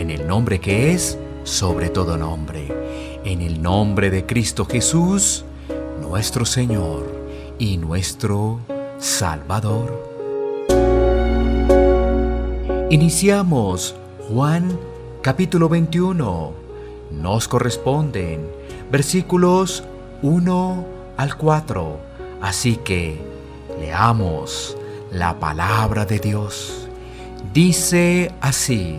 en el nombre que es sobre todo nombre, en el nombre de Cristo Jesús, nuestro Señor y nuestro Salvador. Iniciamos Juan capítulo 21. Nos corresponden versículos 1 al 4. Así que leamos la palabra de Dios. Dice así.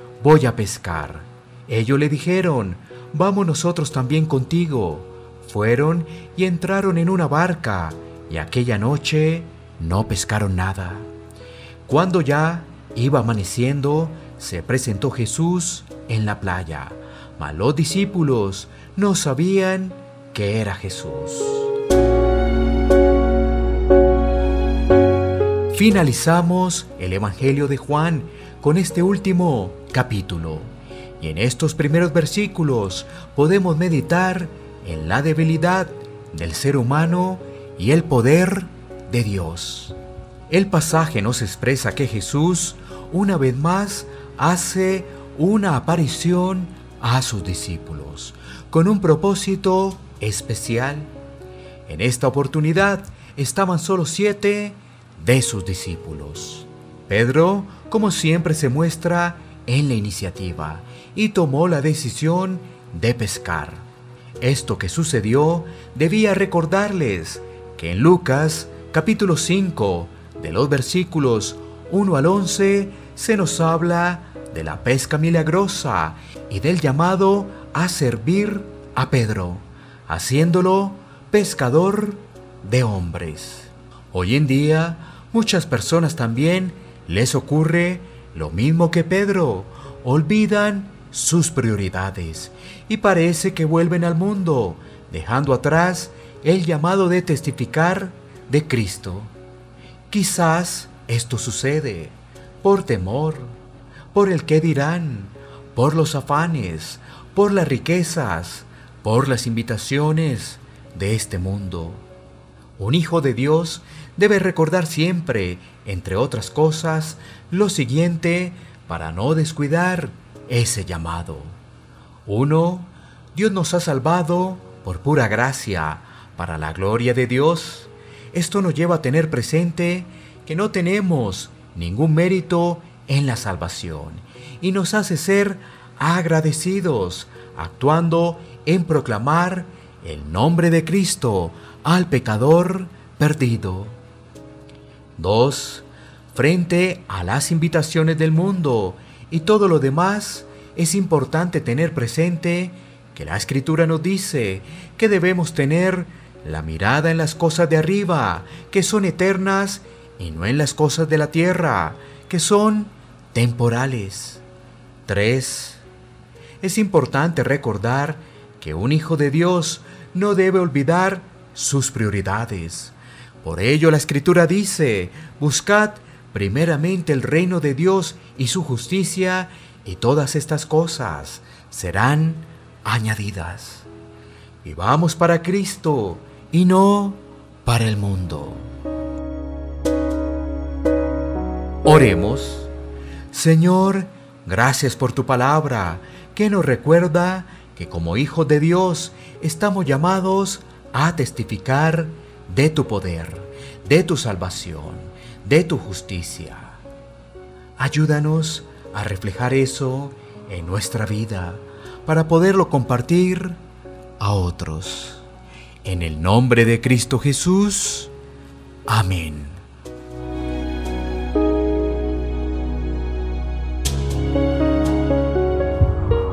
voy a pescar. Ellos le dijeron, vamos nosotros también contigo. Fueron y entraron en una barca, y aquella noche no pescaron nada. Cuando ya iba amaneciendo, se presentó Jesús en la playa, mas los discípulos no sabían que era Jesús. Finalizamos el Evangelio de Juan con este último capítulo. Y en estos primeros versículos podemos meditar en la debilidad del ser humano y el poder de Dios. El pasaje nos expresa que Jesús, una vez más, hace una aparición a sus discípulos con un propósito especial. En esta oportunidad estaban solo siete de sus discípulos. Pedro, como siempre, se muestra en la iniciativa y tomó la decisión de pescar. Esto que sucedió debía recordarles que en Lucas capítulo 5, de los versículos 1 al 11, se nos habla de la pesca milagrosa y del llamado a servir a Pedro, haciéndolo pescador de hombres. Hoy en día, muchas personas también les ocurre lo mismo que Pedro, olvidan sus prioridades y parece que vuelven al mundo, dejando atrás el llamado de testificar de Cristo. Quizás esto sucede por temor, por el que dirán, por los afanes, por las riquezas, por las invitaciones de este mundo. Un hijo de Dios debe recordar siempre, entre otras cosas, lo siguiente para no descuidar ese llamado. Uno, Dios nos ha salvado por pura gracia, para la gloria de Dios. Esto nos lleva a tener presente que no tenemos ningún mérito en la salvación y nos hace ser agradecidos, actuando en proclamar el nombre de Cristo al pecador perdido. 2. Frente a las invitaciones del mundo y todo lo demás, es importante tener presente que la Escritura nos dice que debemos tener la mirada en las cosas de arriba, que son eternas, y no en las cosas de la tierra, que son temporales. 3. Es importante recordar que un hijo de Dios no debe olvidar sus prioridades. Por ello la escritura dice, buscad primeramente el reino de Dios y su justicia, y todas estas cosas serán añadidas. Y vamos para Cristo y no para el mundo. Oremos. Señor, gracias por tu palabra que nos recuerda que como hijos de Dios estamos llamados a testificar de tu poder, de tu salvación, de tu justicia. Ayúdanos a reflejar eso en nuestra vida para poderlo compartir a otros. En el nombre de Cristo Jesús. Amén.